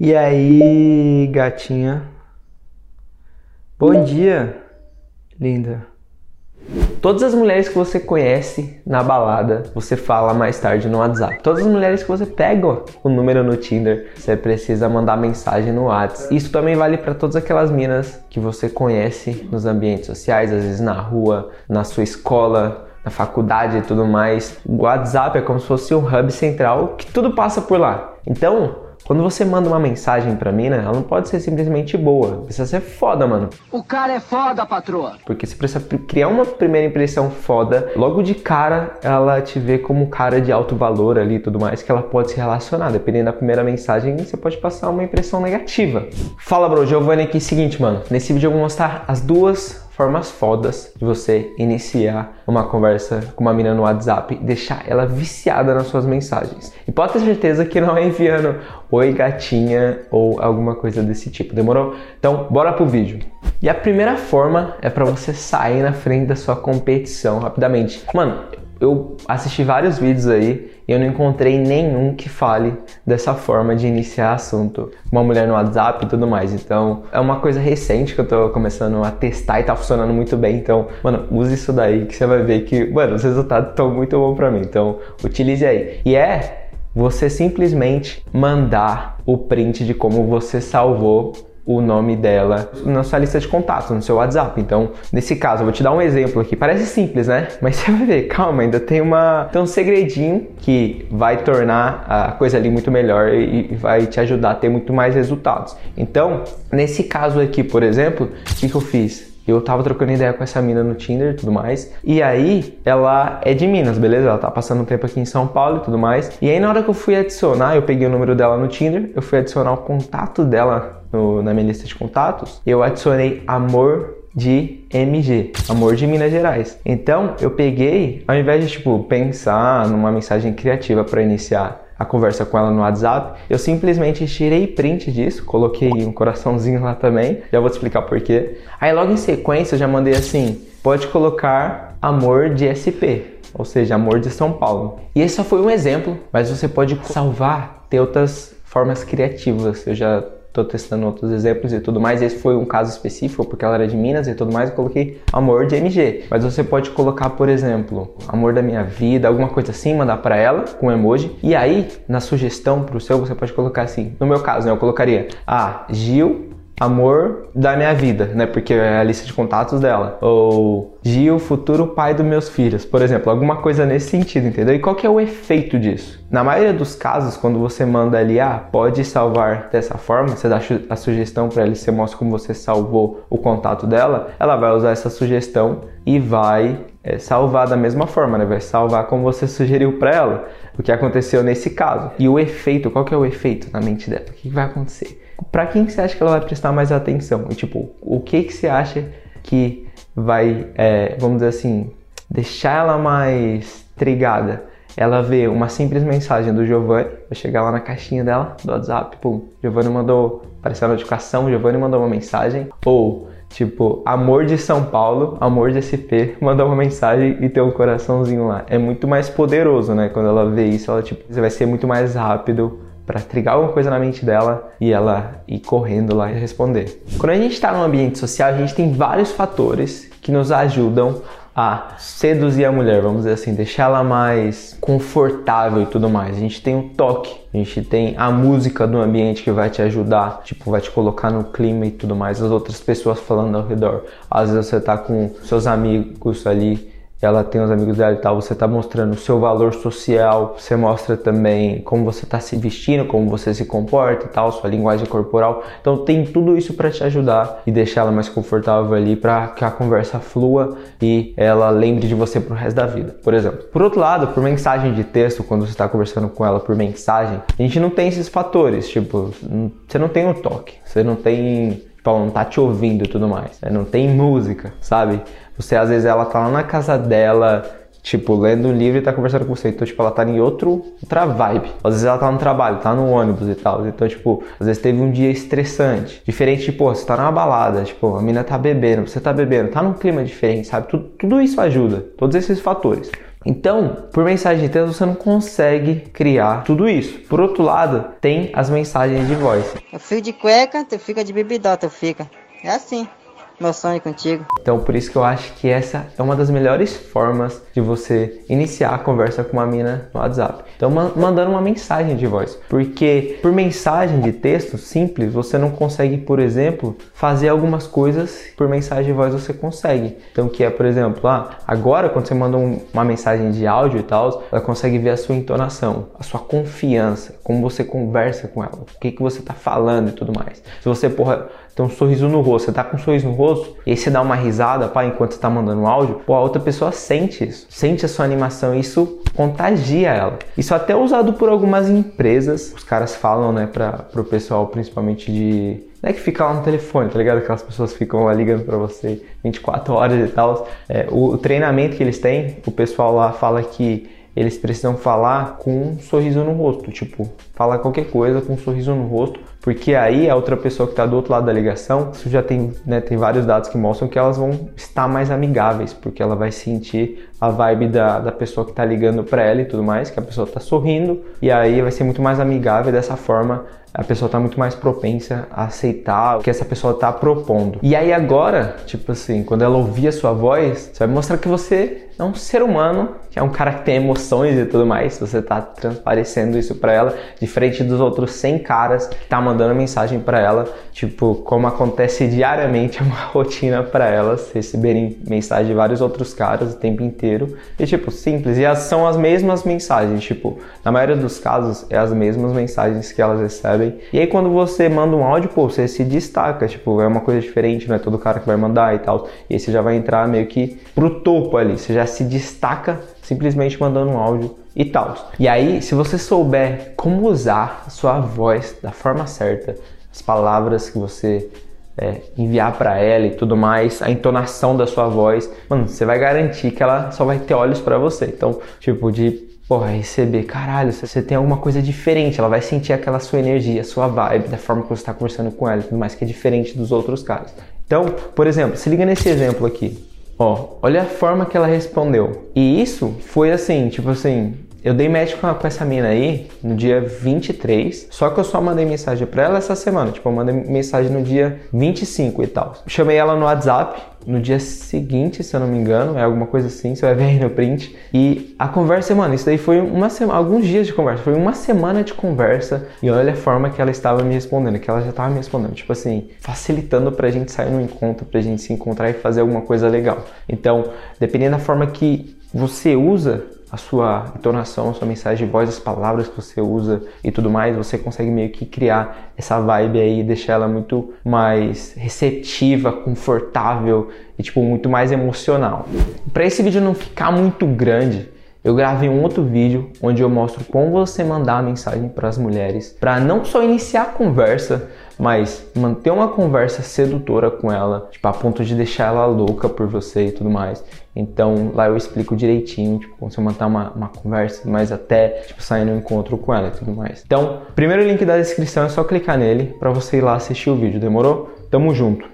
E aí, gatinha? Bom dia, linda. Todas as mulheres que você conhece na balada, você fala mais tarde no WhatsApp. Todas as mulheres que você pega o número no Tinder, você precisa mandar mensagem no WhatsApp. Isso também vale para todas aquelas minas que você conhece nos ambientes sociais, às vezes na rua, na sua escola, na faculdade e tudo mais. O WhatsApp é como se fosse um hub central que tudo passa por lá. Então, quando você manda uma mensagem pra mina, ela não pode ser simplesmente boa. Precisa ser foda, mano. O cara é foda, patroa. Porque você precisa criar uma primeira impressão foda. Logo de cara, ela te vê como cara de alto valor ali e tudo mais, que ela pode se relacionar. Dependendo da primeira mensagem, você pode passar uma impressão negativa. Fala, bro. Giovanni aqui. Seguinte, mano. Nesse vídeo eu vou mostrar as duas formas fodas de você iniciar uma conversa com uma menina no WhatsApp e deixar ela viciada nas suas mensagens. E pode ter certeza que não é enviando oi gatinha ou alguma coisa desse tipo, demorou? Então, bora pro vídeo. E a primeira forma é para você sair na frente da sua competição rapidamente. Mano, eu assisti vários vídeos aí e eu não encontrei nenhum que fale dessa forma de iniciar assunto. Uma mulher no WhatsApp e tudo mais. Então, é uma coisa recente que eu tô começando a testar e tá funcionando muito bem. Então, mano, use isso daí que você vai ver que, mano, os resultados estão muito bons para mim. Então, utilize aí. E é você simplesmente mandar o print de como você salvou o nome dela na sua lista de contatos, no seu WhatsApp. Então, nesse caso, eu vou te dar um exemplo aqui. Parece simples, né? Mas você vai ver, calma, ainda tem uma tem um segredinho que vai tornar a coisa ali muito melhor e, vai te ajudar a ter muito mais resultados. Então, nesse caso aqui, por exemplo, o que, que eu fiz? Eu tava trocando ideia com essa mina no Tinder e tudo mais. E aí, ela é de Minas, beleza? Ela tá passando um tempo aqui em São Paulo e tudo mais. E aí, na hora que eu fui adicionar, eu peguei o número dela no Tinder, eu fui adicionar o contato dela no, na minha lista de contatos, eu adicionei amor de MG, amor de Minas Gerais. Então, eu peguei, ao invés de tipo pensar numa mensagem criativa para iniciar a conversa com ela no WhatsApp, eu simplesmente tirei print disso, coloquei um coraçãozinho lá também, já vou te explicar por quê. Aí logo em sequência eu já mandei assim, pode colocar amor de SP, ou seja, amor de São Paulo. E esse só foi um exemplo, mas você pode salvar, ter outras formas criativas. Eu já estou testando outros exemplos e tudo mais. Esse foi um caso específico, porque ela era de Minas e tudo mais, eu coloquei amor de MG. Mas você pode colocar, por exemplo, amor da minha vida, alguma coisa assim, mandar para ela com emoji. E aí, na sugestão pro seu, você pode colocar assim. No meu caso, né, eu colocaria, ah, Gil amor da minha vida, né? Porque é a lista de contatos dela. Ou Gil, futuro pai dos meus filhos, por exemplo, alguma coisa nesse sentido, entendeu? E qual que é o efeito disso? Na maioria dos casos, quando você manda ali, ah, pode salvar dessa forma, você dá a sugestão para ela você mostra como você salvou o contato dela, ela vai usar essa sugestão e vai é, salvar da mesma forma, né? Vai salvar como você sugeriu para ela, o que aconteceu nesse caso. E o efeito, qual que é o efeito na mente dela? O que vai acontecer? para quem que você acha que ela vai prestar mais atenção? E, tipo, o que que você acha que vai, é, vamos dizer assim, deixar ela mais trigada? Ela vê uma simples mensagem do Giovanni, vai chegar lá na caixinha dela, do WhatsApp, pum, Giovanni mandou, apareceu a notificação, Giovanni mandou uma mensagem, ou Tipo, amor de São Paulo, amor de SP, mandar uma mensagem e ter um coraçãozinho lá. É muito mais poderoso, né? Quando ela vê isso, ela tipo, vai ser muito mais rápido para trigar alguma coisa na mente dela e ela ir correndo lá e responder. Quando a gente está num ambiente social, a gente tem vários fatores que nos ajudam a seduzir a mulher, vamos dizer assim, deixar ela mais confortável e tudo mais. A gente tem o toque, a gente tem a música do ambiente que vai te ajudar, tipo, vai te colocar no clima e tudo mais, as outras pessoas falando ao redor. Às vezes você tá com seus amigos ali ela tem os amigos dela e tal, você está mostrando o seu valor social, você mostra também como você está se vestindo, como você se comporta e tal, sua linguagem corporal. Então tem tudo isso para te ajudar e deixar ela mais confortável ali para que a conversa flua e ela lembre de você pro resto da vida. Por exemplo, por outro lado, por mensagem de texto, quando você está conversando com ela por mensagem, a gente não tem esses fatores, tipo, você não tem o toque, você não tem tipo, não tá te ouvindo e tudo mais. Não tem música, sabe? Você, às vezes, ela tá lá na casa dela, tipo, lendo um livro e tá conversando com você. Então, tipo, ela tá em outro, outra vibe. Às vezes ela tá no trabalho, tá no ônibus e tal. Então, tipo, às vezes teve um dia estressante. Diferente, tipo, você tá numa balada, tipo, a mina tá bebendo, você tá bebendo, tá num clima diferente, sabe? Tudo, tudo isso ajuda, todos esses fatores. Então, por mensagem de texto você não consegue criar tudo isso. Por outro lado, tem as mensagens de voz. Eu fico de cueca, tu fica de bebidota, tu fica. É assim meu sonho contigo. Então, por isso que eu acho que essa é uma das melhores formas de você iniciar a conversa com uma mina no WhatsApp. Então, mandando uma mensagem de voz. Porque por mensagem de texto simples, você não consegue, por exemplo, fazer algumas coisas por mensagem de voz você consegue. Então, que é, por exemplo, ah, agora quando você manda um, uma mensagem de áudio e tal, ela consegue ver a sua entonação, a sua confiança, como você conversa com ela, o que, que você tá falando e tudo mais. Se você, porra, tem um sorriso no rosto, você tá com um sorriso no rosto, e aí você dá uma risada, pá, enquanto você tá mandando um áudio, pô, a outra pessoa sente isso, sente a sua animação, isso contagia ela. Isso é até usado por algumas empresas, os caras falam, né, para pro pessoal, principalmente de não é que fica lá no telefone, tá ligado? Aquelas pessoas ficam lá ligando para você 24 horas e tal. É, o, o, treinamento que eles têm, o pessoal lá fala que eles precisam falar com um sorriso no rosto, tipo, falar qualquer coisa com um sorriso no rosto, porque aí a outra pessoa que está do outro lado da ligação, isso já tem, né, tem vários dados que mostram que elas vão estar mais amigáveis, porque ela vai sentir a vibe da, da pessoa que está ligando para ela e tudo mais, que a pessoa está sorrindo, e aí vai ser muito mais amigável dessa forma a pessoa está muito mais propensa a aceitar o que essa pessoa está propondo. E aí agora, tipo assim, quando ela ouvir a sua voz, você vai mostrar que você é um ser humano, que é um cara que tem emoções e tudo mais. Você está transparecendo isso para ela, diferente dos outros 100 caras que tá mandando mensagem para ela, tipo, como acontece diariamente, é uma rotina para elas receberem mensagem de vários outros caras o tempo inteiro. E tipo, simples, e as, são as mesmas mensagens, tipo, na maioria dos casos é as mesmas mensagens que elas recebem. E aí quando você manda um áudio, pô, você se destaca, tipo, é uma coisa diferente, não é todo cara que vai mandar e tal. E aí você já vai entrar meio que pro topo ali, você já se destaca simplesmente mandando um áudio e tal. E aí, se você souber como usar a sua voz da forma certa, as palavras que você é, enviar para ela e tudo mais, a entonação da sua voz, mano, você vai garantir que ela só vai ter olhos para você. Então, tipo, de porra, receber, caralho, você tem alguma coisa diferente, ela vai sentir aquela sua energia, sua vibe, da forma que você está conversando com ela, tudo mais que é diferente dos outros caras. Então, por exemplo, se liga nesse exemplo aqui. Ó, olha a forma que ela respondeu. E isso foi assim, tipo assim, eu dei match com, com essa mina aí no dia 23, só que eu só mandei mensagem para ela essa semana. Tipo, eu mandei mensagem no dia 25 e tal. Chamei ela no WhatsApp no dia seguinte, se eu não me engano, é alguma coisa assim, você vai ver aí no print. E a conversa, mano, isso daí foi uma semana, alguns dias de conversa, foi uma semana de conversa. E olha a forma que ela estava me respondendo, que ela já estava me respondendo, tipo assim, facilitando pra gente sair no encontro, pra gente se encontrar e fazer alguma coisa legal. Então, dependendo da forma que você usa a sua entonação, a sua mensagem de voz, as palavras que você usa e tudo mais, você consegue meio que criar essa vibe aí, deixar ela muito mais receptiva, confortável e tipo muito mais emocional. Para esse vídeo não ficar muito grande, eu gravei um outro vídeo onde eu mostro como você mandar a mensagem para as mulheres, para não só iniciar a conversa, mas manter uma conversa sedutora com ela, tipo, a ponto de deixar ela louca por você e tudo mais. Então lá eu explico direitinho, tipo, como você manter uma, uma conversa, mas até tipo, sair no encontro com ela e tudo mais. Então, primeiro link da descrição é só clicar nele para você ir lá assistir o vídeo, demorou? Tamo junto!